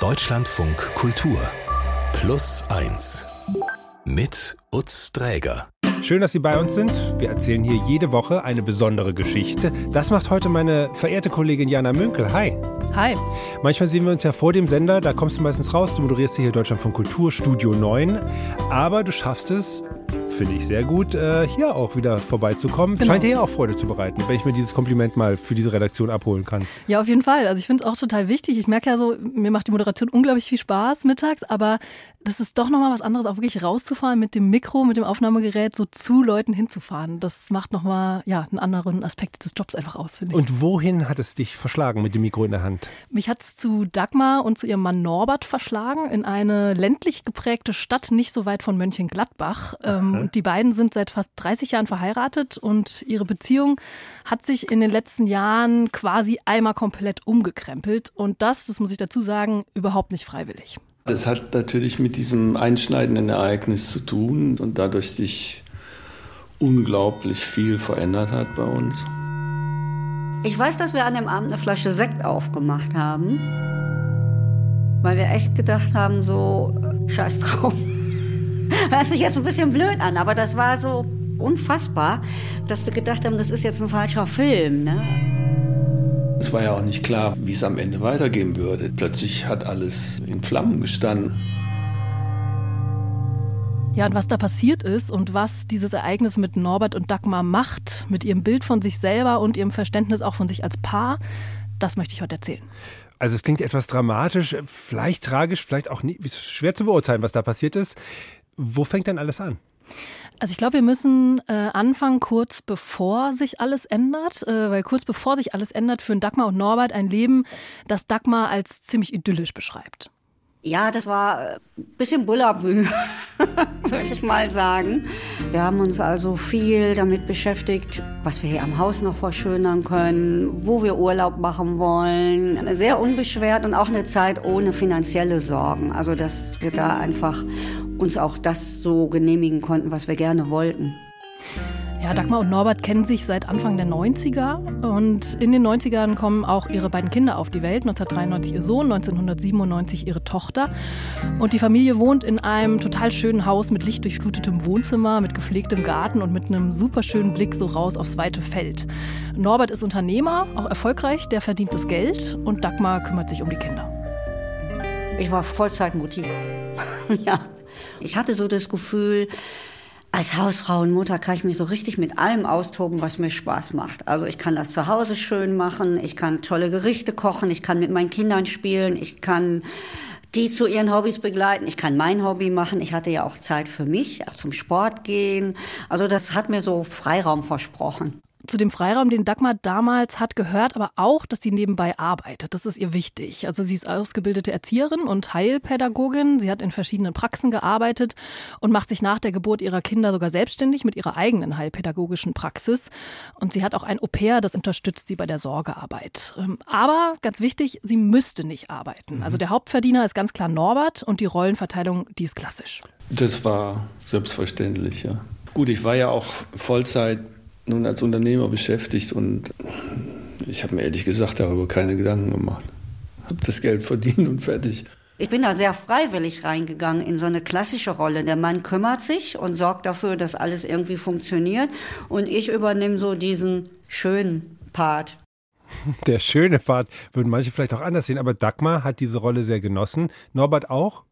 Deutschlandfunk Kultur Plus 1 mit Utz Dräger. Schön, dass Sie bei uns sind. Wir erzählen hier jede Woche eine besondere Geschichte. Das macht heute meine verehrte Kollegin Jana Münkel. Hi. Hi. Manchmal sehen wir uns ja vor dem Sender, da kommst du meistens raus, du moderierst hier Deutschland von Kultur, Studio 9. Aber du schaffst es, finde ich sehr gut, äh, hier auch wieder vorbeizukommen. Genau. Scheint dir ja auch Freude zu bereiten, wenn ich mir dieses Kompliment mal für diese Redaktion abholen kann. Ja, auf jeden Fall. Also ich finde es auch total wichtig. Ich merke ja so, mir macht die Moderation unglaublich viel Spaß mittags, aber das ist doch nochmal was anderes, auch wirklich rauszufahren mit dem Mikro, mit dem Aufnahmegerät, so zu Leuten hinzufahren. Das macht nochmal ja, einen anderen Aspekt des Jobs einfach aus, finde ich. Und wohin hat es dich verschlagen mit dem Mikro in der Hand? Mich hat es zu Dagmar und zu ihrem Mann Norbert verschlagen, in eine ländlich geprägte Stadt, nicht so weit von Mönchengladbach. Ähm, und die beiden sind seit fast 30 Jahren verheiratet und ihre Beziehung hat sich in den letzten Jahren quasi einmal komplett umgekrempelt. Und das, das muss ich dazu sagen, überhaupt nicht freiwillig. Das hat natürlich mit diesem einschneidenden Ereignis zu tun und dadurch sich unglaublich viel verändert hat bei uns. Ich weiß, dass wir an dem Abend eine Flasche Sekt aufgemacht haben, weil wir echt gedacht haben, so scheiß drauf. Hört sich jetzt ein bisschen blöd an, aber das war so unfassbar, dass wir gedacht haben, das ist jetzt ein falscher Film. Ne? Es war ja auch nicht klar, wie es am Ende weitergehen würde. Plötzlich hat alles in Flammen gestanden. Ja, und was da passiert ist und was dieses Ereignis mit Norbert und Dagmar macht, mit ihrem Bild von sich selber und ihrem Verständnis auch von sich als Paar, das möchte ich heute erzählen. Also es klingt etwas dramatisch, vielleicht tragisch, vielleicht auch nie, schwer zu beurteilen, was da passiert ist. Wo fängt denn alles an? Also ich glaube, wir müssen äh, anfangen kurz bevor sich alles ändert, äh, weil kurz bevor sich alles ändert, führen Dagmar und Norbert ein Leben, das Dagmar als ziemlich idyllisch beschreibt. Ja, das war ein äh, bisschen Bullabü, würde ich mal sagen. Wir haben uns also viel damit beschäftigt, was wir hier am Haus noch verschönern können, wo wir Urlaub machen wollen. Sehr unbeschwert und auch eine Zeit ohne finanzielle Sorgen. Also, dass wir da einfach uns auch das so genehmigen konnten, was wir gerne wollten. Ja, Dagmar und Norbert kennen sich seit Anfang der 90er und in den 90ern kommen auch ihre beiden Kinder auf die Welt. 1993 ihr Sohn, 1997 ihre Tochter. Und die Familie wohnt in einem total schönen Haus mit lichtdurchflutetem Wohnzimmer, mit gepflegtem Garten und mit einem superschönen Blick so raus aufs weite Feld. Norbert ist Unternehmer, auch erfolgreich, der verdient das Geld und Dagmar kümmert sich um die Kinder. Ich war Vollzeitmutti. ja. Ich hatte so das Gefühl, als Hausfrau und Mutter kann ich mich so richtig mit allem austoben, was mir Spaß macht. Also ich kann das zu Hause schön machen, ich kann tolle Gerichte kochen, ich kann mit meinen Kindern spielen, ich kann die zu ihren Hobbys begleiten. Ich kann mein Hobby machen. Ich hatte ja auch Zeit für mich, auch zum Sport gehen. Also das hat mir so Freiraum versprochen zu dem Freiraum, den Dagmar damals hat, gehört aber auch, dass sie nebenbei arbeitet. Das ist ihr wichtig. Also sie ist ausgebildete Erzieherin und Heilpädagogin. Sie hat in verschiedenen Praxen gearbeitet und macht sich nach der Geburt ihrer Kinder sogar selbstständig mit ihrer eigenen heilpädagogischen Praxis. Und sie hat auch ein Au-pair, das unterstützt sie bei der Sorgearbeit. Ähm, aber ganz wichtig, sie müsste nicht arbeiten. Mhm. Also der Hauptverdiener ist ganz klar Norbert und die Rollenverteilung, die ist klassisch. Das war selbstverständlich, ja. Gut, ich war ja auch Vollzeit nun als Unternehmer beschäftigt und ich habe mir ehrlich gesagt darüber keine Gedanken gemacht. Habe das Geld verdient und fertig. Ich bin da sehr freiwillig reingegangen in so eine klassische Rolle. Der Mann kümmert sich und sorgt dafür, dass alles irgendwie funktioniert und ich übernehme so diesen schönen Part. Der schöne Part würden manche vielleicht auch anders sehen, aber Dagmar hat diese Rolle sehr genossen. Norbert auch?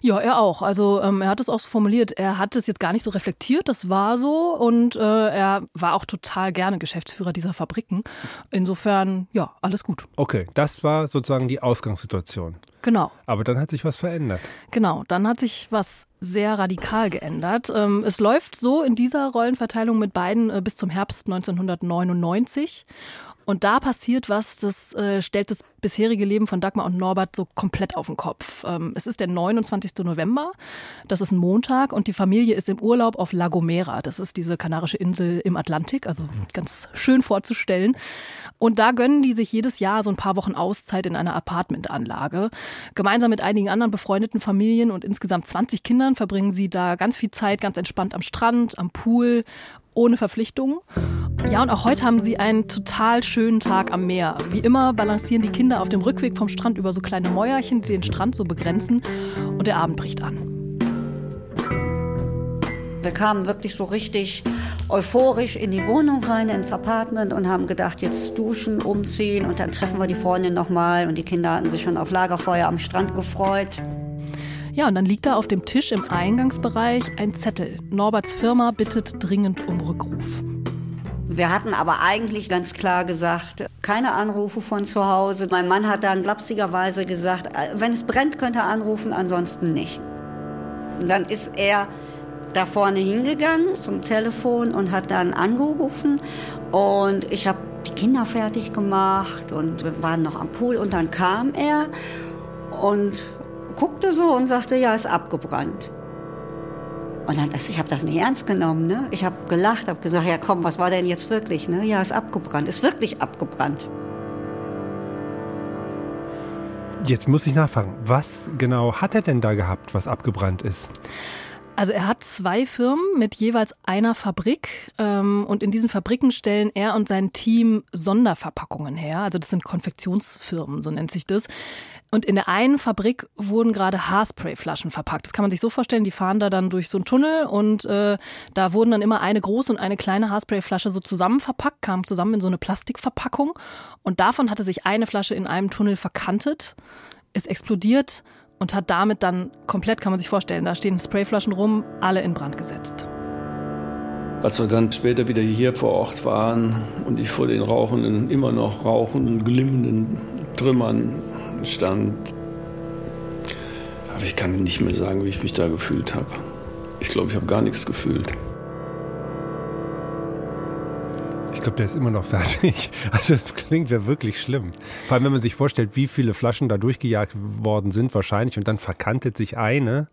Ja, er auch. Also ähm, er hat es auch so formuliert. Er hat es jetzt gar nicht so reflektiert, das war so. Und äh, er war auch total gerne Geschäftsführer dieser Fabriken. Insofern, ja, alles gut. Okay, das war sozusagen die Ausgangssituation. Genau. Aber dann hat sich was verändert. Genau, dann hat sich was sehr radikal geändert. Ähm, es läuft so in dieser Rollenverteilung mit beiden äh, bis zum Herbst 1999. Und da passiert was, das äh, stellt das bisherige Leben von Dagmar und Norbert so komplett auf den Kopf. Ähm, es ist der 29. November, das ist ein Montag und die Familie ist im Urlaub auf La Gomera. Das ist diese kanarische Insel im Atlantik, also ganz schön vorzustellen. Und da gönnen die sich jedes Jahr so ein paar Wochen Auszeit in einer Apartmentanlage. Gemeinsam mit einigen anderen befreundeten Familien und insgesamt 20 Kindern verbringen sie da ganz viel Zeit ganz entspannt am Strand, am Pool ohne Verpflichtungen. Ja, und auch heute haben sie einen total schönen Tag am Meer. Wie immer balancieren die Kinder auf dem Rückweg vom Strand über so kleine Mäuerchen, die den Strand so begrenzen. Und der Abend bricht an. Wir kamen wirklich so richtig euphorisch in die Wohnung rein, ins Apartment und haben gedacht, jetzt duschen, umziehen und dann treffen wir die Freundin nochmal. Und die Kinder hatten sich schon auf Lagerfeuer am Strand gefreut. Ja, und dann liegt da auf dem Tisch im Eingangsbereich ein Zettel. Norberts Firma bittet dringend um Rückruf. Wir hatten aber eigentlich ganz klar gesagt, keine Anrufe von zu Hause. Mein Mann hat dann glapsigerweise gesagt, wenn es brennt, könnt ihr anrufen, ansonsten nicht. Und dann ist er da vorne hingegangen zum Telefon und hat dann angerufen. Und ich habe die Kinder fertig gemacht und wir waren noch am Pool. Und dann kam er und guckte so und sagte, ja, ist abgebrannt. Und dann, ich habe das nicht ernst genommen. Ne? Ich habe gelacht, habe gesagt, ja komm, was war denn jetzt wirklich? Ne? Ja, ist abgebrannt, ist wirklich abgebrannt. Jetzt muss ich nachfragen, was genau hat er denn da gehabt, was abgebrannt ist? Also er hat zwei Firmen mit jeweils einer Fabrik ähm, und in diesen Fabriken stellen er und sein Team Sonderverpackungen her. Also das sind Konfektionsfirmen, so nennt sich das. Und in der einen Fabrik wurden gerade Haarsprayflaschen verpackt. Das kann man sich so vorstellen, die fahren da dann durch so einen Tunnel und äh, da wurden dann immer eine große und eine kleine Haarsprayflasche so zusammen verpackt, kamen zusammen in so eine Plastikverpackung. Und davon hatte sich eine Flasche in einem Tunnel verkantet, ist explodiert und hat damit dann komplett, kann man sich vorstellen, da stehen Sprayflaschen rum, alle in Brand gesetzt. Als wir dann später wieder hier vor Ort waren und ich vor den rauchenden, immer noch rauchenden, glimmenden Trümmern stand, aber ich kann nicht mehr sagen, wie ich mich da gefühlt habe. Ich glaube, ich habe gar nichts gefühlt. Glaube, der ist immer noch fertig. Also das klingt ja wirklich schlimm. Vor allem, wenn man sich vorstellt, wie viele Flaschen da durchgejagt worden sind wahrscheinlich und dann verkantet sich eine.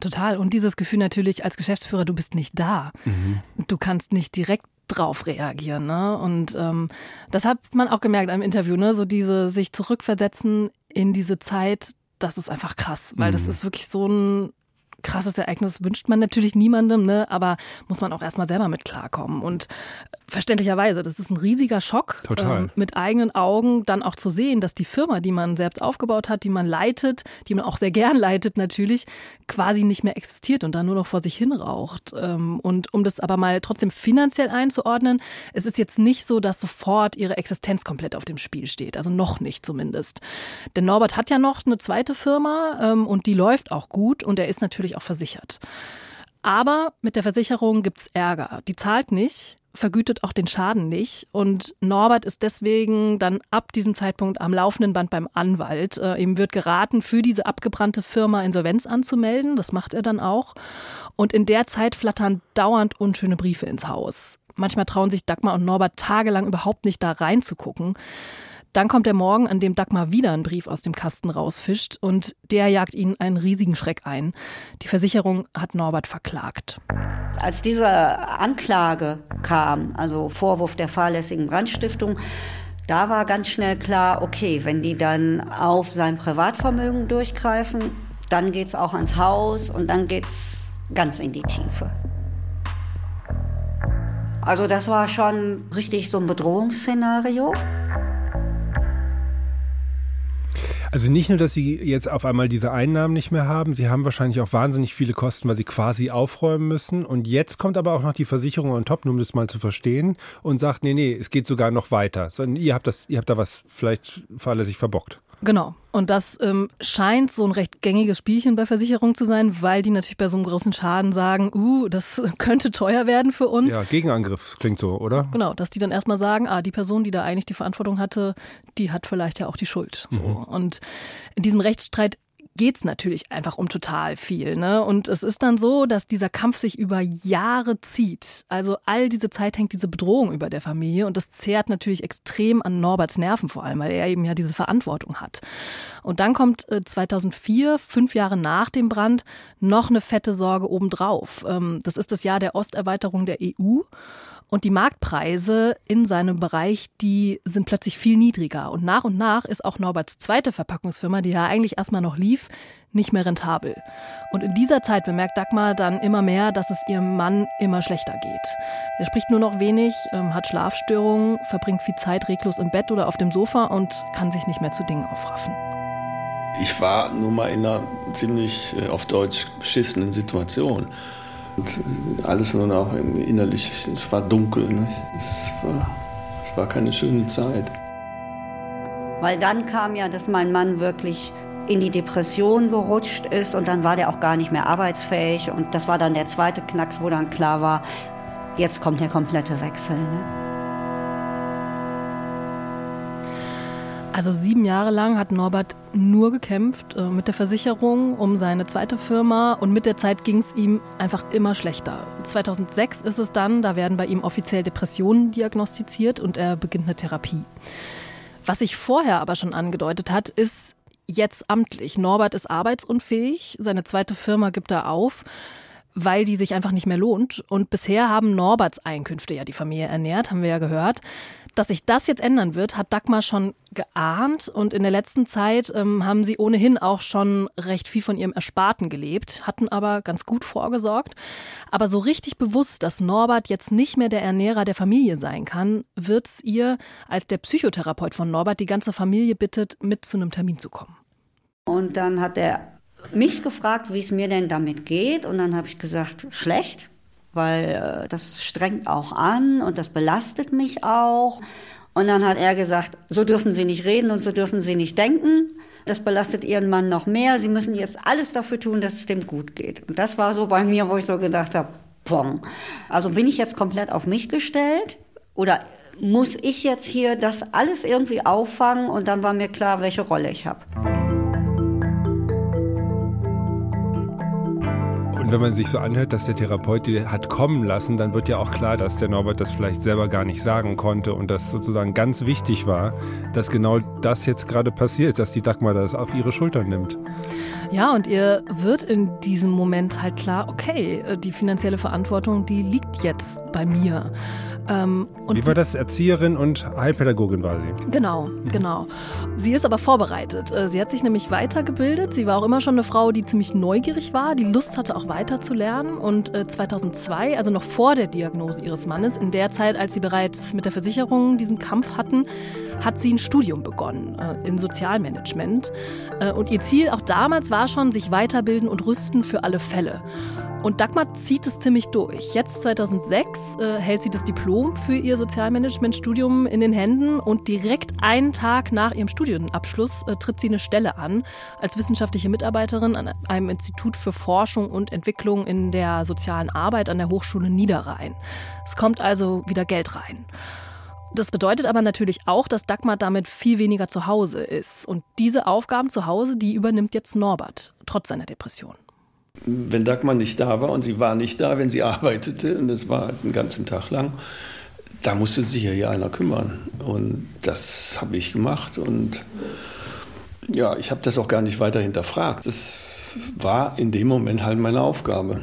Total. Und dieses Gefühl natürlich als Geschäftsführer, du bist nicht da. Mhm. Du kannst nicht direkt drauf reagieren. Ne? Und ähm, das hat man auch gemerkt im Interview, ne? so diese sich zurückversetzen in diese Zeit, das ist einfach krass, weil mhm. das ist wirklich so ein krasses Ereignis wünscht man natürlich niemandem, ne? aber muss man auch erstmal selber mit klarkommen. Und verständlicherweise, das ist ein riesiger Schock, Total. Ähm, mit eigenen Augen dann auch zu sehen, dass die Firma, die man selbst aufgebaut hat, die man leitet, die man auch sehr gern leitet natürlich, quasi nicht mehr existiert und dann nur noch vor sich hin raucht. Ähm, und um das aber mal trotzdem finanziell einzuordnen, es ist jetzt nicht so, dass sofort ihre Existenz komplett auf dem Spiel steht. Also noch nicht zumindest. Denn Norbert hat ja noch eine zweite Firma ähm, und die läuft auch gut und er ist natürlich auch versichert. Aber mit der Versicherung gibt's Ärger. Die zahlt nicht, vergütet auch den Schaden nicht. Und Norbert ist deswegen dann ab diesem Zeitpunkt am laufenden Band beim Anwalt. Äh, ihm wird geraten, für diese abgebrannte Firma Insolvenz anzumelden. Das macht er dann auch. Und in der Zeit flattern dauernd unschöne Briefe ins Haus. Manchmal trauen sich Dagmar und Norbert tagelang überhaupt nicht da reinzugucken. Dann kommt der Morgen, an dem Dagmar wieder einen Brief aus dem Kasten rausfischt und der jagt ihnen einen riesigen Schreck ein. Die Versicherung hat Norbert verklagt. Als diese Anklage kam, also Vorwurf der fahrlässigen Brandstiftung, da war ganz schnell klar, okay, wenn die dann auf sein Privatvermögen durchgreifen, dann geht es auch ans Haus und dann geht es ganz in die Tiefe. Also das war schon richtig so ein Bedrohungsszenario. Also nicht nur, dass Sie jetzt auf einmal diese Einnahmen nicht mehr haben, Sie haben wahrscheinlich auch wahnsinnig viele Kosten, weil Sie quasi aufräumen müssen. Und jetzt kommt aber auch noch die Versicherung on top, nur um das mal zu verstehen, und sagt, nee, nee, es geht sogar noch weiter. Sondern ihr habt das, ihr habt da was vielleicht fahrlässig verbockt. Genau. Und das ähm, scheint so ein recht gängiges Spielchen bei Versicherungen zu sein, weil die natürlich bei so einem großen Schaden sagen, uh, das könnte teuer werden für uns. Ja, Gegenangriff klingt so, oder? Genau, dass die dann erstmal sagen, ah, die Person, die da eigentlich die Verantwortung hatte, die hat vielleicht ja auch die Schuld. So. Mhm. Und in diesem Rechtsstreit geht es natürlich einfach um total viel. Ne? Und es ist dann so, dass dieser Kampf sich über Jahre zieht. Also all diese Zeit hängt diese Bedrohung über der Familie und das zehrt natürlich extrem an Norberts Nerven vor allem, weil er eben ja diese Verantwortung hat. Und dann kommt 2004, äh, fünf Jahre nach dem Brand, noch eine fette Sorge obendrauf. Ähm, das ist das Jahr der Osterweiterung der EU. Und die Marktpreise in seinem Bereich, die sind plötzlich viel niedriger. Und nach und nach ist auch Norberts zweite Verpackungsfirma, die ja eigentlich erstmal noch lief, nicht mehr rentabel. Und in dieser Zeit bemerkt Dagmar dann immer mehr, dass es ihrem Mann immer schlechter geht. Er spricht nur noch wenig, ähm, hat Schlafstörungen, verbringt viel Zeit reglos im Bett oder auf dem Sofa und kann sich nicht mehr zu Dingen aufraffen. Ich war nun mal in einer ziemlich äh, auf Deutsch beschissenen Situation. Und alles nur noch innerlich, es war dunkel. Ne? Es, war, es war keine schöne Zeit. Weil dann kam ja, dass mein Mann wirklich in die Depression gerutscht ist und dann war der auch gar nicht mehr arbeitsfähig. Und das war dann der zweite Knacks, wo dann klar war, jetzt kommt der komplette Wechsel. Ne? Also sieben Jahre lang hat Norbert nur gekämpft äh, mit der Versicherung um seine zweite Firma und mit der Zeit ging es ihm einfach immer schlechter. 2006 ist es dann, da werden bei ihm offiziell Depressionen diagnostiziert und er beginnt eine Therapie. Was sich vorher aber schon angedeutet hat, ist jetzt amtlich. Norbert ist arbeitsunfähig, seine zweite Firma gibt er auf weil die sich einfach nicht mehr lohnt. Und bisher haben Norberts Einkünfte ja die Familie ernährt, haben wir ja gehört. Dass sich das jetzt ändern wird, hat Dagmar schon geahnt und in der letzten Zeit ähm, haben sie ohnehin auch schon recht viel von ihrem Ersparten gelebt, hatten aber ganz gut vorgesorgt. Aber so richtig bewusst, dass Norbert jetzt nicht mehr der Ernährer der Familie sein kann, wird es ihr, als der Psychotherapeut von Norbert die ganze Familie bittet, mit zu einem Termin zu kommen. Und dann hat er mich gefragt, wie es mir denn damit geht. Und dann habe ich gesagt, schlecht weil äh, das strengt auch an und das belastet mich auch. Und dann hat er gesagt, so dürfen Sie nicht reden und so dürfen Sie nicht denken. Das belastet Ihren Mann noch mehr. Sie müssen jetzt alles dafür tun, dass es dem gut geht. Und das war so bei mir, wo ich so gedacht habe, pong. Also bin ich jetzt komplett auf mich gestellt oder muss ich jetzt hier das alles irgendwie auffangen? Und dann war mir klar, welche Rolle ich habe. Und wenn man sich so anhört, dass der Therapeut die hat kommen lassen, dann wird ja auch klar, dass der Norbert das vielleicht selber gar nicht sagen konnte und dass sozusagen ganz wichtig war, dass genau das jetzt gerade passiert, dass die Dagmar das auf ihre Schultern nimmt. Ja, und ihr wird in diesem Moment halt klar, okay, äh, die finanzielle Verantwortung, die liegt jetzt bei mir. Ähm, Wie war das? Erzieherin und Heilpädagogin war sie? Genau, mhm. genau. Sie ist aber vorbereitet. Äh, sie hat sich nämlich weitergebildet. Sie war auch immer schon eine Frau, die ziemlich neugierig war, die Lust hatte, auch weiter zu lernen. Und 2002, äh, also noch vor der Diagnose ihres Mannes, in der Zeit, als sie bereits mit der Versicherung diesen Kampf hatten, hat sie ein Studium begonnen äh, in Sozialmanagement. Und ihr Ziel auch damals war schon, sich weiterbilden und rüsten für alle Fälle. Und Dagmar zieht es ziemlich durch. Jetzt 2006 äh, hält sie das Diplom für ihr Sozialmanagementstudium in den Händen und direkt einen Tag nach ihrem Studienabschluss äh, tritt sie eine Stelle an als wissenschaftliche Mitarbeiterin an einem Institut für Forschung und Entwicklung in der sozialen Arbeit an der Hochschule Niederrhein. Es kommt also wieder Geld rein. Das bedeutet aber natürlich auch, dass Dagmar damit viel weniger zu Hause ist. Und diese Aufgaben zu Hause, die übernimmt jetzt Norbert, trotz seiner Depression wenn Dagmar nicht da war und sie war nicht da, wenn sie arbeitete, und das war den ganzen Tag lang, da musste sich ja hier einer kümmern. Und das habe ich gemacht. Und ja, ich habe das auch gar nicht weiter hinterfragt. Das war in dem Moment halt meine Aufgabe.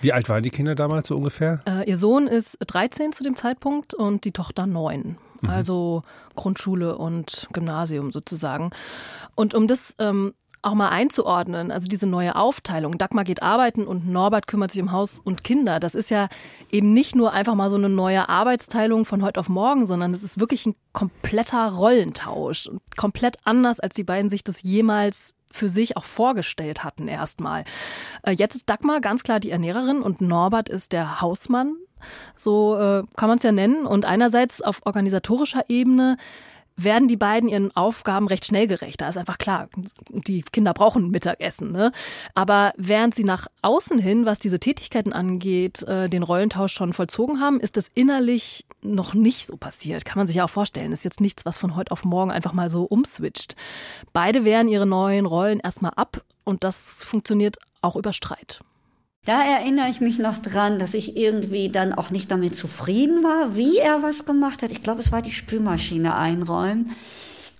Wie alt waren die Kinder damals so ungefähr? Äh, ihr Sohn ist 13 zu dem Zeitpunkt und die Tochter 9. Mhm. Also Grundschule und Gymnasium sozusagen. Und um das ähm, auch mal einzuordnen, also diese neue Aufteilung. Dagmar geht arbeiten und Norbert kümmert sich um Haus und Kinder. Das ist ja eben nicht nur einfach mal so eine neue Arbeitsteilung von heute auf morgen, sondern es ist wirklich ein kompletter Rollentausch. Komplett anders, als die beiden sich das jemals für sich auch vorgestellt hatten erstmal. Äh, jetzt ist Dagmar ganz klar die Ernährerin und Norbert ist der Hausmann. So äh, kann man es ja nennen. Und einerseits auf organisatorischer Ebene werden die beiden ihren Aufgaben recht schnell gerecht. Da ist einfach klar, die Kinder brauchen Mittagessen. Ne? Aber während sie nach außen hin, was diese Tätigkeiten angeht, äh, den Rollentausch schon vollzogen haben, ist das innerlich noch nicht so passiert. Kann man sich ja auch vorstellen. Ist jetzt nichts, was von heute auf morgen einfach mal so umswitcht. Beide wehren ihre neuen Rollen erstmal ab und das funktioniert auch über Streit. Da erinnere ich mich noch dran, dass ich irgendwie dann auch nicht damit zufrieden war, wie er was gemacht hat. Ich glaube, es war die Spülmaschine einräumen.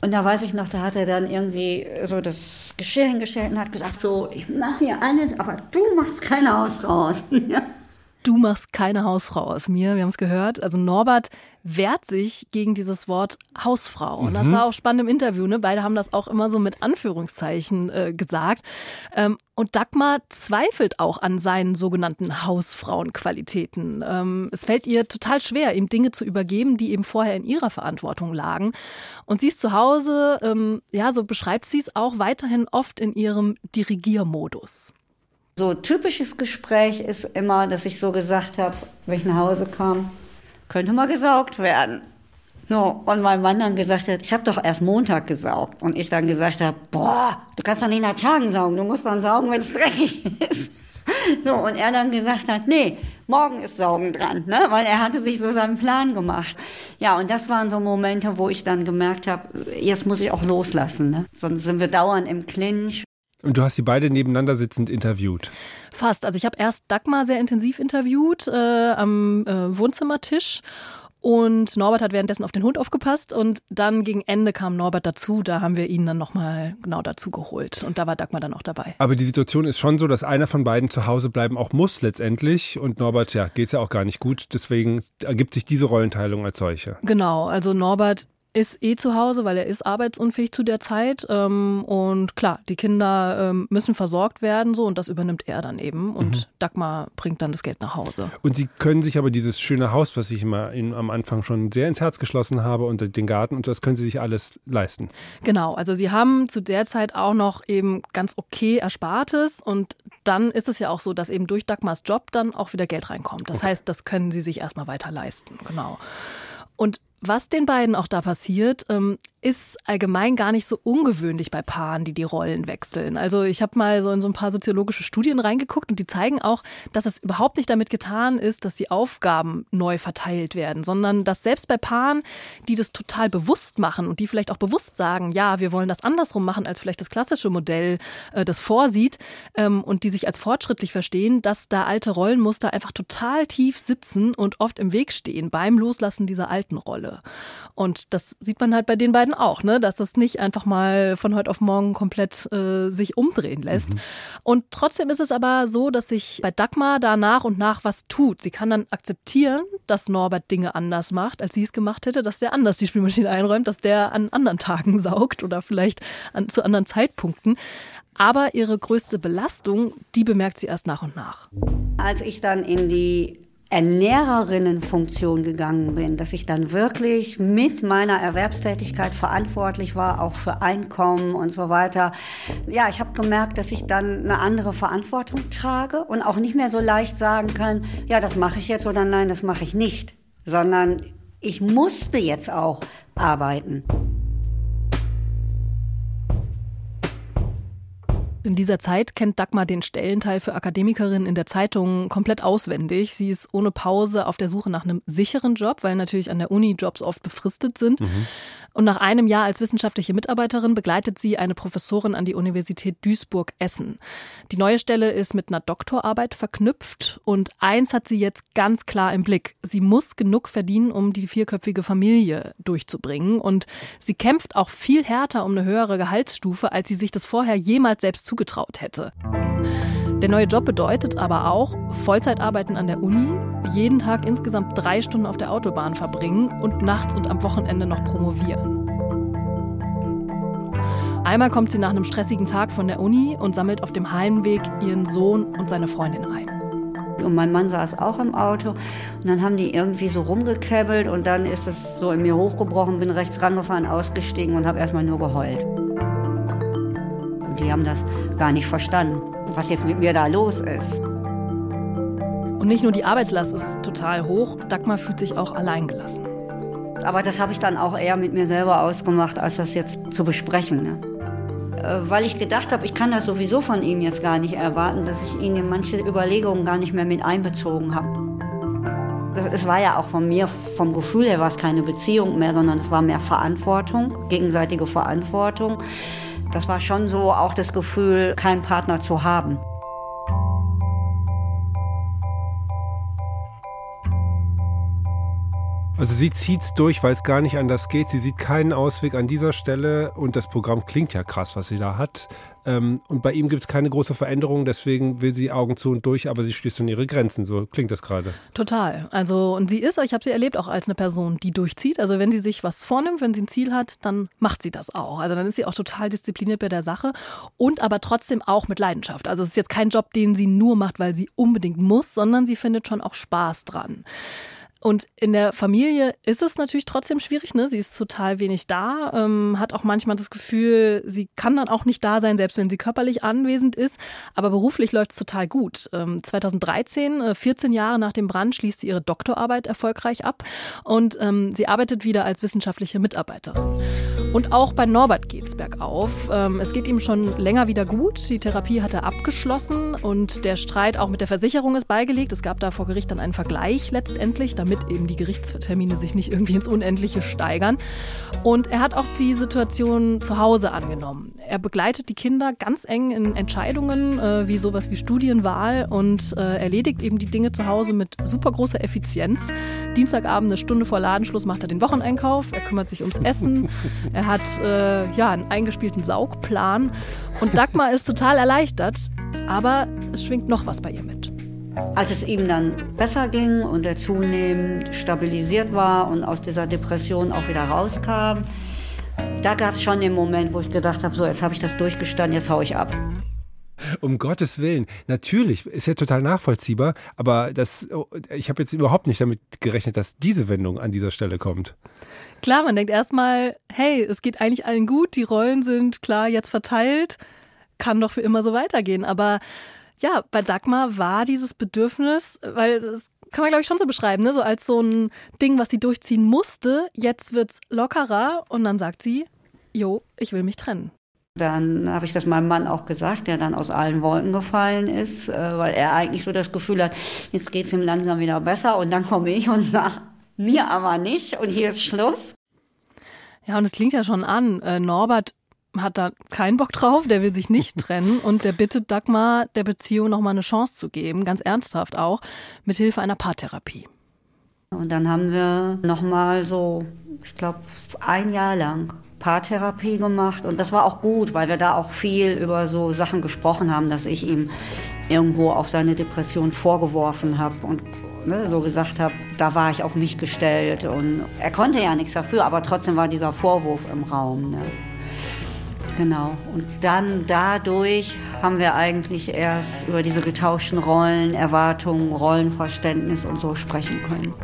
Und da weiß ich noch, da hat er dann irgendwie so das Geschirr hingestellt und hat gesagt, so, ich mache hier alles, aber du machst kein Haus raus. du machst keine Hausfrau aus mir. Wir haben es gehört. Also Norbert wehrt sich gegen dieses Wort Hausfrau. Und das mhm. war auch spannend im Interview. Ne? Beide haben das auch immer so mit Anführungszeichen äh, gesagt. Ähm, und Dagmar zweifelt auch an seinen sogenannten Hausfrauenqualitäten. Ähm, es fällt ihr total schwer, ihm Dinge zu übergeben, die eben vorher in ihrer Verantwortung lagen. Und sie ist zu Hause, ähm, ja, so beschreibt sie es auch weiterhin oft in ihrem Dirigiermodus. So typisches Gespräch ist immer, dass ich so gesagt habe, wenn ich nach Hause kam, könnte mal gesaugt werden. So, und mein Mann dann gesagt hat, ich habe doch erst Montag gesaugt. Und ich dann gesagt habe, boah, du kannst doch nicht nach Tagen saugen, du musst dann saugen, wenn es dreckig ist. So, und er dann gesagt hat, nee, morgen ist Saugen dran, ne? weil er hatte sich so seinen Plan gemacht. Ja, und das waren so Momente, wo ich dann gemerkt habe, jetzt muss ich auch loslassen, ne? sonst sind wir dauernd im Clinch. Und du hast sie beide nebeneinander sitzend interviewt. Fast. Also ich habe erst Dagmar sehr intensiv interviewt äh, am äh, Wohnzimmertisch. Und Norbert hat währenddessen auf den Hund aufgepasst und dann gegen Ende kam Norbert dazu. Da haben wir ihn dann nochmal genau dazu geholt. Und da war Dagmar dann auch dabei. Aber die Situation ist schon so, dass einer von beiden zu Hause bleiben auch muss letztendlich. Und Norbert, ja, geht es ja auch gar nicht gut. Deswegen ergibt sich diese Rollenteilung als solche. Genau, also Norbert ist eh zu Hause, weil er ist arbeitsunfähig zu der Zeit. Ähm, und klar, die Kinder ähm, müssen versorgt werden, so und das übernimmt er dann eben. Und mhm. Dagmar bringt dann das Geld nach Hause. Und sie können sich aber dieses schöne Haus, was ich immer Ihnen am Anfang schon sehr ins Herz geschlossen habe, und den Garten und das können sie sich alles leisten. Genau, also sie haben zu der Zeit auch noch eben ganz okay Erspartes und dann ist es ja auch so, dass eben durch Dagmars Job dann auch wieder Geld reinkommt. Das okay. heißt, das können sie sich erstmal weiter leisten. Genau. Und was den beiden auch da passiert, ähm, ist allgemein gar nicht so ungewöhnlich bei Paaren, die die Rollen wechseln. Also ich habe mal so in so ein paar soziologische Studien reingeguckt und die zeigen auch, dass es überhaupt nicht damit getan ist, dass die Aufgaben neu verteilt werden, sondern dass selbst bei Paaren, die das total bewusst machen und die vielleicht auch bewusst sagen, ja, wir wollen das andersrum machen, als vielleicht das klassische Modell äh, das vorsieht ähm, und die sich als fortschrittlich verstehen, dass da alte Rollenmuster einfach total tief sitzen und oft im Weg stehen beim Loslassen dieser alten Rolle. Und das sieht man halt bei den beiden beiden auch, ne? dass das nicht einfach mal von heute auf morgen komplett äh, sich umdrehen lässt. Mhm. Und trotzdem ist es aber so, dass sich bei Dagmar da nach und nach was tut. Sie kann dann akzeptieren, dass Norbert Dinge anders macht, als sie es gemacht hätte, dass der anders die Spielmaschine einräumt, dass der an anderen Tagen saugt oder vielleicht an, zu anderen Zeitpunkten. Aber ihre größte Belastung, die bemerkt sie erst nach und nach. Als ich dann in die Ernährerinnenfunktion gegangen bin, dass ich dann wirklich mit meiner Erwerbstätigkeit verantwortlich war, auch für Einkommen und so weiter. Ja, ich habe gemerkt, dass ich dann eine andere Verantwortung trage und auch nicht mehr so leicht sagen kann, ja, das mache ich jetzt oder nein, das mache ich nicht, sondern ich musste jetzt auch arbeiten. In dieser Zeit kennt Dagmar den Stellenteil für Akademikerinnen in der Zeitung komplett auswendig. Sie ist ohne Pause auf der Suche nach einem sicheren Job, weil natürlich an der Uni Jobs oft befristet sind. Mhm. Und nach einem Jahr als wissenschaftliche Mitarbeiterin begleitet sie eine Professorin an die Universität Duisburg-Essen. Die neue Stelle ist mit einer Doktorarbeit verknüpft und eins hat sie jetzt ganz klar im Blick. Sie muss genug verdienen, um die vierköpfige Familie durchzubringen. Und sie kämpft auch viel härter um eine höhere Gehaltsstufe, als sie sich das vorher jemals selbst zugetraut hätte. Der neue Job bedeutet aber auch Vollzeitarbeiten an der Uni, jeden Tag insgesamt drei Stunden auf der Autobahn verbringen und nachts und am Wochenende noch promovieren. Einmal kommt sie nach einem stressigen Tag von der Uni und sammelt auf dem Heimweg ihren Sohn und seine Freundin ein. Und mein Mann saß auch im Auto und dann haben die irgendwie so rumgekäbbelt und dann ist es so in mir hochgebrochen, bin rechts rangefahren, ausgestiegen und habe erstmal nur geheult. Die haben das gar nicht verstanden was jetzt mit mir da los ist. Und nicht nur die Arbeitslast ist total hoch, Dagmar fühlt sich auch alleingelassen. Aber das habe ich dann auch eher mit mir selber ausgemacht, als das jetzt zu besprechen. Ne? Äh, weil ich gedacht habe, ich kann das sowieso von ihm jetzt gar nicht erwarten, dass ich ihn in manche Überlegungen gar nicht mehr mit einbezogen habe. Es war ja auch von mir, vom Gefühl her war es keine Beziehung mehr, sondern es war mehr Verantwortung, gegenseitige Verantwortung. Das war schon so auch das Gefühl, keinen Partner zu haben. Also sie zieht es durch, weil es gar nicht anders geht. Sie sieht keinen Ausweg an dieser Stelle und das Programm klingt ja krass, was sie da hat. Ähm, und bei ihm gibt es keine große Veränderung, deswegen will sie Augen zu und durch, aber sie stößt an ihre Grenzen. So klingt das gerade. Total. Also, und sie ist, ich habe sie erlebt, auch als eine Person, die durchzieht. Also, wenn sie sich was vornimmt, wenn sie ein Ziel hat, dann macht sie das auch. Also, dann ist sie auch total diszipliniert bei der Sache und aber trotzdem auch mit Leidenschaft. Also, es ist jetzt kein Job, den sie nur macht, weil sie unbedingt muss, sondern sie findet schon auch Spaß dran. Und in der Familie ist es natürlich trotzdem schwierig, ne? Sie ist total wenig da, ähm, hat auch manchmal das Gefühl, sie kann dann auch nicht da sein, selbst wenn sie körperlich anwesend ist. Aber beruflich läuft es total gut. Ähm, 2013, äh, 14 Jahre nach dem Brand, schließt sie ihre Doktorarbeit erfolgreich ab und ähm, sie arbeitet wieder als wissenschaftliche Mitarbeiterin. Und auch bei Norbert geht es bergauf. Ähm, es geht ihm schon länger wieder gut. Die Therapie hat er abgeschlossen und der Streit auch mit der Versicherung ist beigelegt. Es gab da vor Gericht dann einen Vergleich letztendlich, damit damit eben die Gerichtstermine sich nicht irgendwie ins Unendliche steigern. Und er hat auch die Situation zu Hause angenommen. Er begleitet die Kinder ganz eng in Entscheidungen, äh, wie sowas wie Studienwahl und äh, erledigt eben die Dinge zu Hause mit super großer Effizienz. Dienstagabend, eine Stunde vor Ladenschluss, macht er den Wocheneinkauf, er kümmert sich ums Essen, er hat äh, ja, einen eingespielten Saugplan. Und Dagmar ist total erleichtert, aber es schwingt noch was bei ihr mit. Als es ihm dann besser ging und er zunehmend stabilisiert war und aus dieser Depression auch wieder rauskam, da gab es schon den Moment, wo ich gedacht habe, so jetzt habe ich das durchgestanden, jetzt haue ich ab. Um Gottes Willen. Natürlich, ist ja total nachvollziehbar, aber das, ich habe jetzt überhaupt nicht damit gerechnet, dass diese Wendung an dieser Stelle kommt. Klar, man denkt erstmal, hey, es geht eigentlich allen gut, die Rollen sind klar jetzt verteilt, kann doch für immer so weitergehen. Aber ja, bei Dagmar war dieses Bedürfnis, weil das kann man glaube ich schon so beschreiben, ne? so als so ein Ding, was sie durchziehen musste. Jetzt wird's lockerer und dann sagt sie, jo, ich will mich trennen. Dann habe ich das meinem Mann auch gesagt, der dann aus allen Wolken gefallen ist, äh, weil er eigentlich so das Gefühl hat, jetzt geht es ihm langsam wieder besser und dann komme ich und sage, mir aber nicht und hier ist Schluss. Ja, und es klingt ja schon an. Äh, Norbert hat da keinen Bock drauf, der will sich nicht trennen und der bittet Dagmar, der Beziehung nochmal eine Chance zu geben, ganz ernsthaft auch, mit Hilfe einer Paartherapie. Und dann haben wir nochmal so, ich glaube, ein Jahr lang Paartherapie gemacht und das war auch gut, weil wir da auch viel über so Sachen gesprochen haben, dass ich ihm irgendwo auch seine Depression vorgeworfen habe und ne, so gesagt habe, da war ich auf mich gestellt und er konnte ja nichts dafür, aber trotzdem war dieser Vorwurf im Raum. Ne. Genau. Und dann dadurch haben wir eigentlich erst über diese getauschten Rollen, Erwartungen, Rollenverständnis und so sprechen können.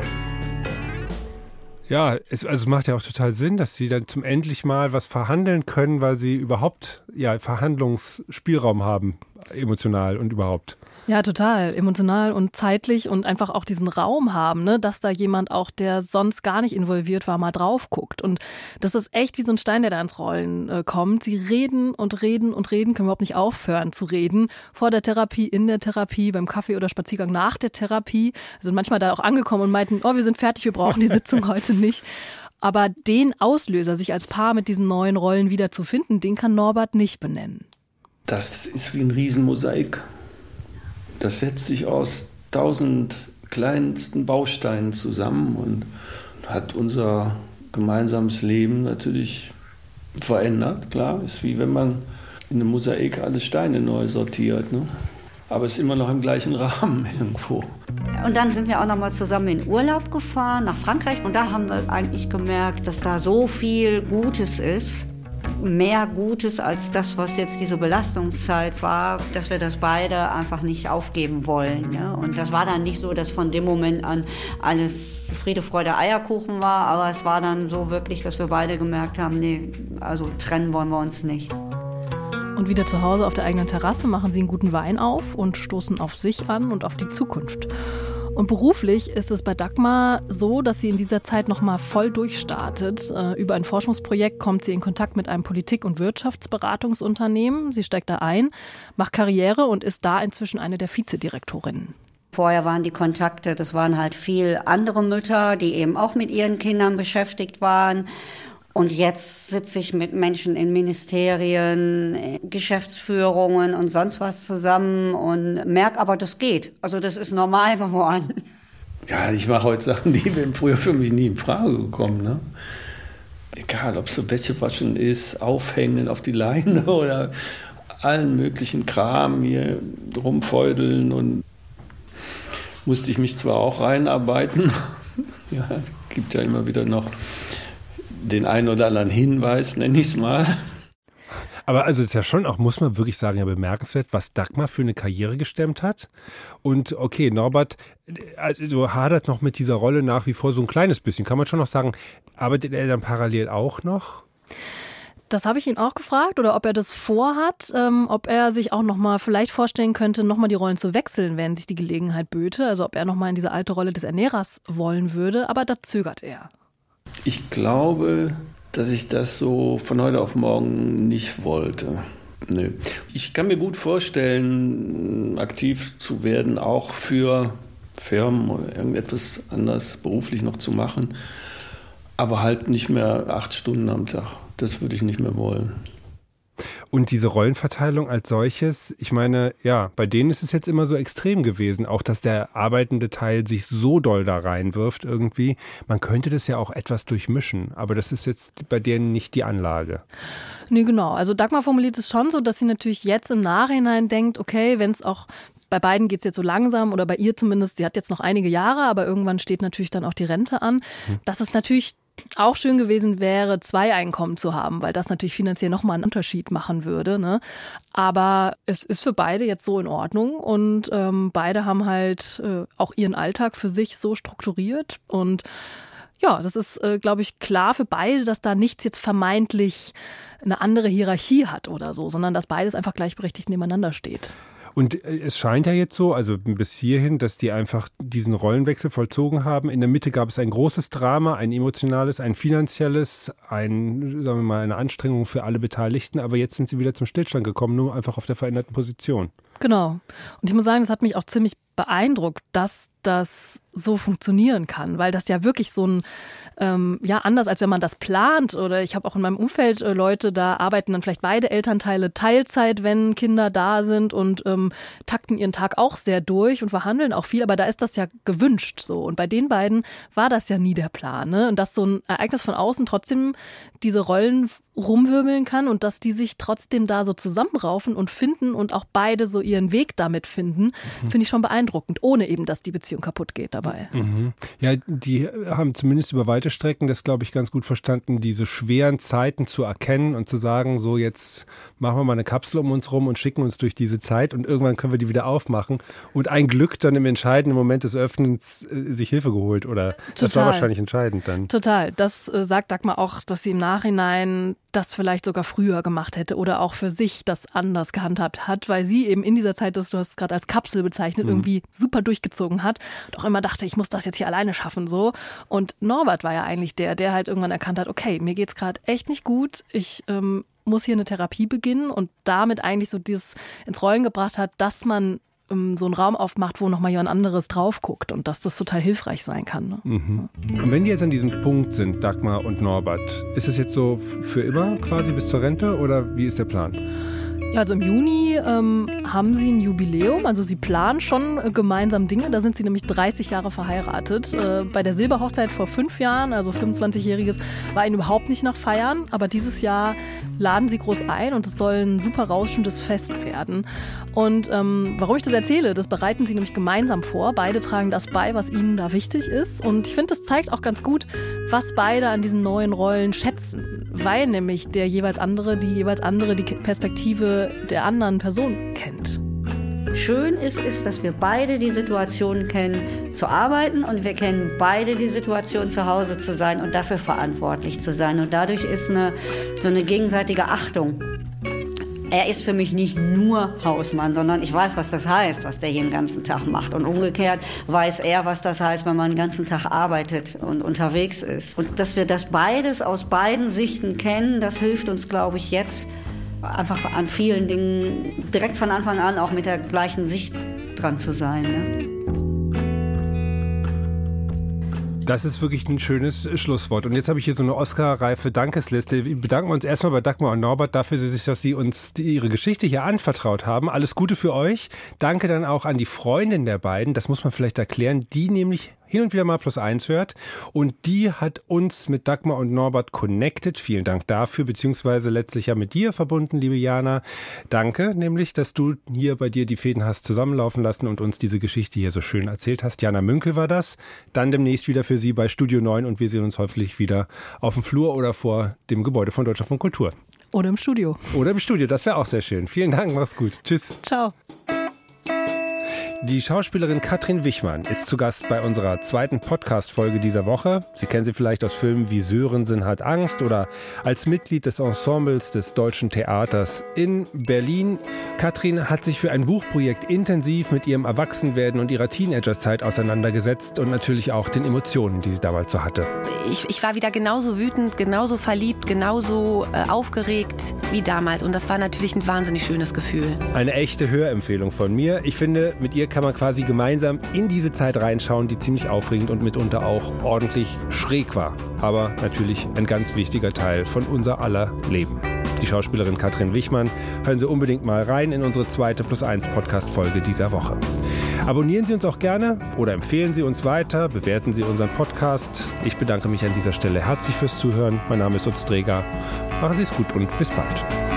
Ja, es also macht ja auch total Sinn, dass sie dann zum endlich mal was verhandeln können, weil sie überhaupt ja Verhandlungsspielraum haben, emotional und überhaupt. Ja, total. Emotional und zeitlich und einfach auch diesen Raum haben, ne, dass da jemand auch, der sonst gar nicht involviert war, mal drauf guckt. Und das ist echt wie so ein Stein, der da ins Rollen äh, kommt. Sie reden und reden und reden, können überhaupt nicht aufhören zu reden. Vor der Therapie, in der Therapie, beim Kaffee oder Spaziergang nach der Therapie. Sind manchmal da auch angekommen und meinten, oh, wir sind fertig, wir brauchen die Sitzung heute nicht. Aber den Auslöser, sich als Paar mit diesen neuen Rollen wieder zu finden, den kann Norbert nicht benennen. Das ist wie ein Riesenmosaik. Das setzt sich aus tausend kleinsten Bausteinen zusammen und hat unser gemeinsames Leben natürlich verändert. Klar, ist wie wenn man in einem Mosaik alle Steine neu sortiert. Ne? Aber es ist immer noch im gleichen Rahmen irgendwo. Und dann sind wir auch noch mal zusammen in Urlaub gefahren nach Frankreich und da haben wir eigentlich gemerkt, dass da so viel Gutes ist mehr Gutes als das, was jetzt diese Belastungszeit war, dass wir das beide einfach nicht aufgeben wollen. Ja? Und das war dann nicht so, dass von dem Moment an alles Friede, Freude, Eierkuchen war, aber es war dann so wirklich, dass wir beide gemerkt haben, nee, also trennen wollen wir uns nicht. Und wieder zu Hause auf der eigenen Terrasse machen sie einen guten Wein auf und stoßen auf sich an und auf die Zukunft. Und beruflich ist es bei Dagmar so, dass sie in dieser Zeit nochmal voll durchstartet. Äh, über ein Forschungsprojekt kommt sie in Kontakt mit einem Politik- und Wirtschaftsberatungsunternehmen. Sie steigt da ein, macht Karriere und ist da inzwischen eine der Vizedirektorinnen. Vorher waren die Kontakte, das waren halt viel andere Mütter, die eben auch mit ihren Kindern beschäftigt waren. Und jetzt sitze ich mit Menschen in Ministerien, Geschäftsführungen und sonst was zusammen und merke aber, das geht. Also das ist normal geworden. Ja, ich mache heute Sachen, die wären früher für mich nie in Frage gekommen. Ne? Egal, ob es so Wäsche waschen ist, aufhängen auf die Leine oder allen möglichen Kram hier rumfeudeln und musste ich mich zwar auch reinarbeiten. ja, gibt ja immer wieder noch den einen oder anderen Hinweis, nenne ich es mal. Aber also ist ja schon auch, muss man wirklich sagen, ja bemerkenswert, was Dagmar für eine Karriere gestemmt hat. Und okay, Norbert, also hadert noch mit dieser Rolle nach wie vor so ein kleines bisschen, kann man schon noch sagen. Arbeitet er dann parallel auch noch? Das habe ich ihn auch gefragt oder ob er das vorhat, ähm, ob er sich auch noch mal vielleicht vorstellen könnte, noch mal die Rollen zu wechseln, wenn sich die Gelegenheit böte. Also ob er noch mal in diese alte Rolle des Ernährers wollen würde, aber da zögert er. Ich glaube, dass ich das so von heute auf morgen nicht wollte. Nö. Ich kann mir gut vorstellen, aktiv zu werden, auch für Firmen oder irgendetwas anderes beruflich noch zu machen, aber halt nicht mehr acht Stunden am Tag. Das würde ich nicht mehr wollen. Und diese Rollenverteilung als solches, ich meine, ja, bei denen ist es jetzt immer so extrem gewesen, auch dass der arbeitende Teil sich so doll da reinwirft irgendwie. Man könnte das ja auch etwas durchmischen, aber das ist jetzt bei denen nicht die Anlage. Nee, genau. Also Dagmar formuliert es schon so, dass sie natürlich jetzt im Nachhinein denkt, okay, wenn es auch bei beiden geht es jetzt so langsam oder bei ihr zumindest, sie hat jetzt noch einige Jahre, aber irgendwann steht natürlich dann auch die Rente an, hm. dass es natürlich auch schön gewesen wäre, zwei Einkommen zu haben, weil das natürlich finanziell nochmal einen Unterschied machen würde. Ne? Aber es ist für beide jetzt so in Ordnung und ähm, beide haben halt äh, auch ihren Alltag für sich so strukturiert und ja, das ist, äh, glaube ich, klar für beide, dass da nichts jetzt vermeintlich eine andere Hierarchie hat oder so, sondern dass beides einfach gleichberechtigt nebeneinander steht. Und äh, es scheint ja jetzt so, also bis hierhin, dass die einfach diesen Rollenwechsel vollzogen haben. In der Mitte gab es ein großes Drama, ein emotionales, ein finanzielles, ein, sagen wir mal, eine Anstrengung für alle Beteiligten. Aber jetzt sind sie wieder zum Stillstand gekommen, nur einfach auf der veränderten Position. Genau. Und ich muss sagen, das hat mich auch ziemlich beeindruckt, dass das so funktionieren kann, weil das ja wirklich so ein ähm, ja anders, als wenn man das plant. Oder ich habe auch in meinem Umfeld äh, Leute, da arbeiten dann vielleicht beide Elternteile Teilzeit, wenn Kinder da sind und ähm, takten ihren Tag auch sehr durch und verhandeln auch viel. Aber da ist das ja gewünscht so. Und bei den beiden war das ja nie der Plan. Ne? Und dass so ein Ereignis von außen trotzdem diese Rollen rumwirbeln kann und dass die sich trotzdem da so zusammenraufen und finden und auch beide so ihren Weg damit finden, mhm. finde ich schon beeindruckend, ohne eben, dass die Beziehung kaputt geht dabei. Mhm. Ja, die haben zumindest über weite Strecken das, glaube ich, ganz gut verstanden, diese schweren Zeiten zu erkennen und zu sagen, so jetzt machen wir mal eine Kapsel um uns rum und schicken uns durch diese Zeit und irgendwann können wir die wieder aufmachen und ein Glück dann im entscheidenden Moment des Öffnens äh, sich Hilfe geholt oder Total. das war wahrscheinlich entscheidend dann. Total. Das äh, sagt Dagmar auch, dass sie im Nachhinein das vielleicht sogar früher gemacht hätte oder auch für sich das anders gehandhabt hat, weil sie eben in dieser Zeit, das du hast gerade als Kapsel bezeichnet, mhm. irgendwie super durchgezogen hat und auch immer dachte, ich muss das jetzt hier alleine schaffen so. Und Norbert war ja eigentlich der, der halt irgendwann erkannt hat, okay, mir geht's gerade echt nicht gut, ich ähm, muss hier eine Therapie beginnen und damit eigentlich so dieses ins Rollen gebracht hat, dass man ähm, so einen Raum aufmacht, wo nochmal jemand anderes drauf guckt und dass das total hilfreich sein kann. Ne? Mhm. Und wenn die jetzt an diesem Punkt sind, Dagmar und Norbert, ist das jetzt so für immer quasi bis zur Rente oder wie ist der Plan? Ja, also im Juni ähm, haben sie ein Jubiläum, also sie planen schon äh, gemeinsam Dinge. Da sind sie nämlich 30 Jahre verheiratet. Äh, bei der Silberhochzeit vor fünf Jahren, also 25-jähriges, war ihnen überhaupt nicht nach Feiern. Aber dieses Jahr laden sie groß ein und es soll ein super rauschendes Fest werden. Und ähm, warum ich das erzähle, das bereiten sie nämlich gemeinsam vor. Beide tragen das bei, was ihnen da wichtig ist. Und ich finde, das zeigt auch ganz gut, was beide an diesen neuen Rollen schätzen. Weil nämlich der jeweils andere, die jeweils andere die Perspektive der anderen Person kennt. Schön ist, ist, dass wir beide die Situation kennen, zu arbeiten und wir kennen beide die Situation, zu Hause zu sein und dafür verantwortlich zu sein. Und dadurch ist eine, so eine gegenseitige Achtung. Er ist für mich nicht nur Hausmann, sondern ich weiß, was das heißt, was der hier den ganzen Tag macht. Und umgekehrt weiß er, was das heißt, wenn man den ganzen Tag arbeitet und unterwegs ist. Und dass wir das beides aus beiden Sichten kennen, das hilft uns, glaube ich, jetzt einfach an vielen Dingen direkt von Anfang an auch mit der gleichen Sicht dran zu sein. Ne? Das ist wirklich ein schönes Schlusswort. Und jetzt habe ich hier so eine Oscar-reife Dankesliste. Wir bedanken uns erstmal bei Dagmar und Norbert dafür, dass sie uns ihre Geschichte hier anvertraut haben. Alles Gute für euch. Danke dann auch an die Freundin der beiden. Das muss man vielleicht erklären. Die nämlich hin und wieder mal plus eins hört. Und die hat uns mit Dagmar und Norbert connected. Vielen Dank dafür, beziehungsweise letztlich ja mit dir verbunden, liebe Jana. Danke, nämlich, dass du hier bei dir die Fäden hast zusammenlaufen lassen und uns diese Geschichte hier so schön erzählt hast. Jana Münkel war das. Dann demnächst wieder für Sie bei Studio 9 und wir sehen uns hoffentlich wieder auf dem Flur oder vor dem Gebäude von Deutschland von Kultur. Oder im Studio. Oder im Studio, das wäre auch sehr schön. Vielen Dank, mach's gut. Tschüss. Ciao. Die Schauspielerin Katrin Wichmann ist zu Gast bei unserer zweiten Podcast-Folge dieser Woche. Sie kennen sie vielleicht aus Filmen wie Sörensen hat Angst oder als Mitglied des Ensembles des Deutschen Theaters in Berlin. Katrin hat sich für ein Buchprojekt intensiv mit ihrem Erwachsenwerden und ihrer Teenagerzeit auseinandergesetzt und natürlich auch den Emotionen, die sie damals so hatte. Ich, ich war wieder genauso wütend, genauso verliebt, genauso äh, aufgeregt wie damals. Und das war natürlich ein wahnsinnig schönes Gefühl. Eine echte Hörempfehlung von mir. Ich finde, mit ihr kann man quasi gemeinsam in diese Zeit reinschauen, die ziemlich aufregend und mitunter auch ordentlich schräg war. Aber natürlich ein ganz wichtiger Teil von unser aller Leben. Die Schauspielerin Katrin Wichmann. Hören Sie unbedingt mal rein in unsere zweite Plus 1 Podcast-Folge dieser Woche. Abonnieren Sie uns auch gerne oder empfehlen Sie uns weiter, bewerten Sie unseren Podcast. Ich bedanke mich an dieser Stelle herzlich fürs Zuhören. Mein Name ist Utz Dreger. Machen Sie es gut und bis bald.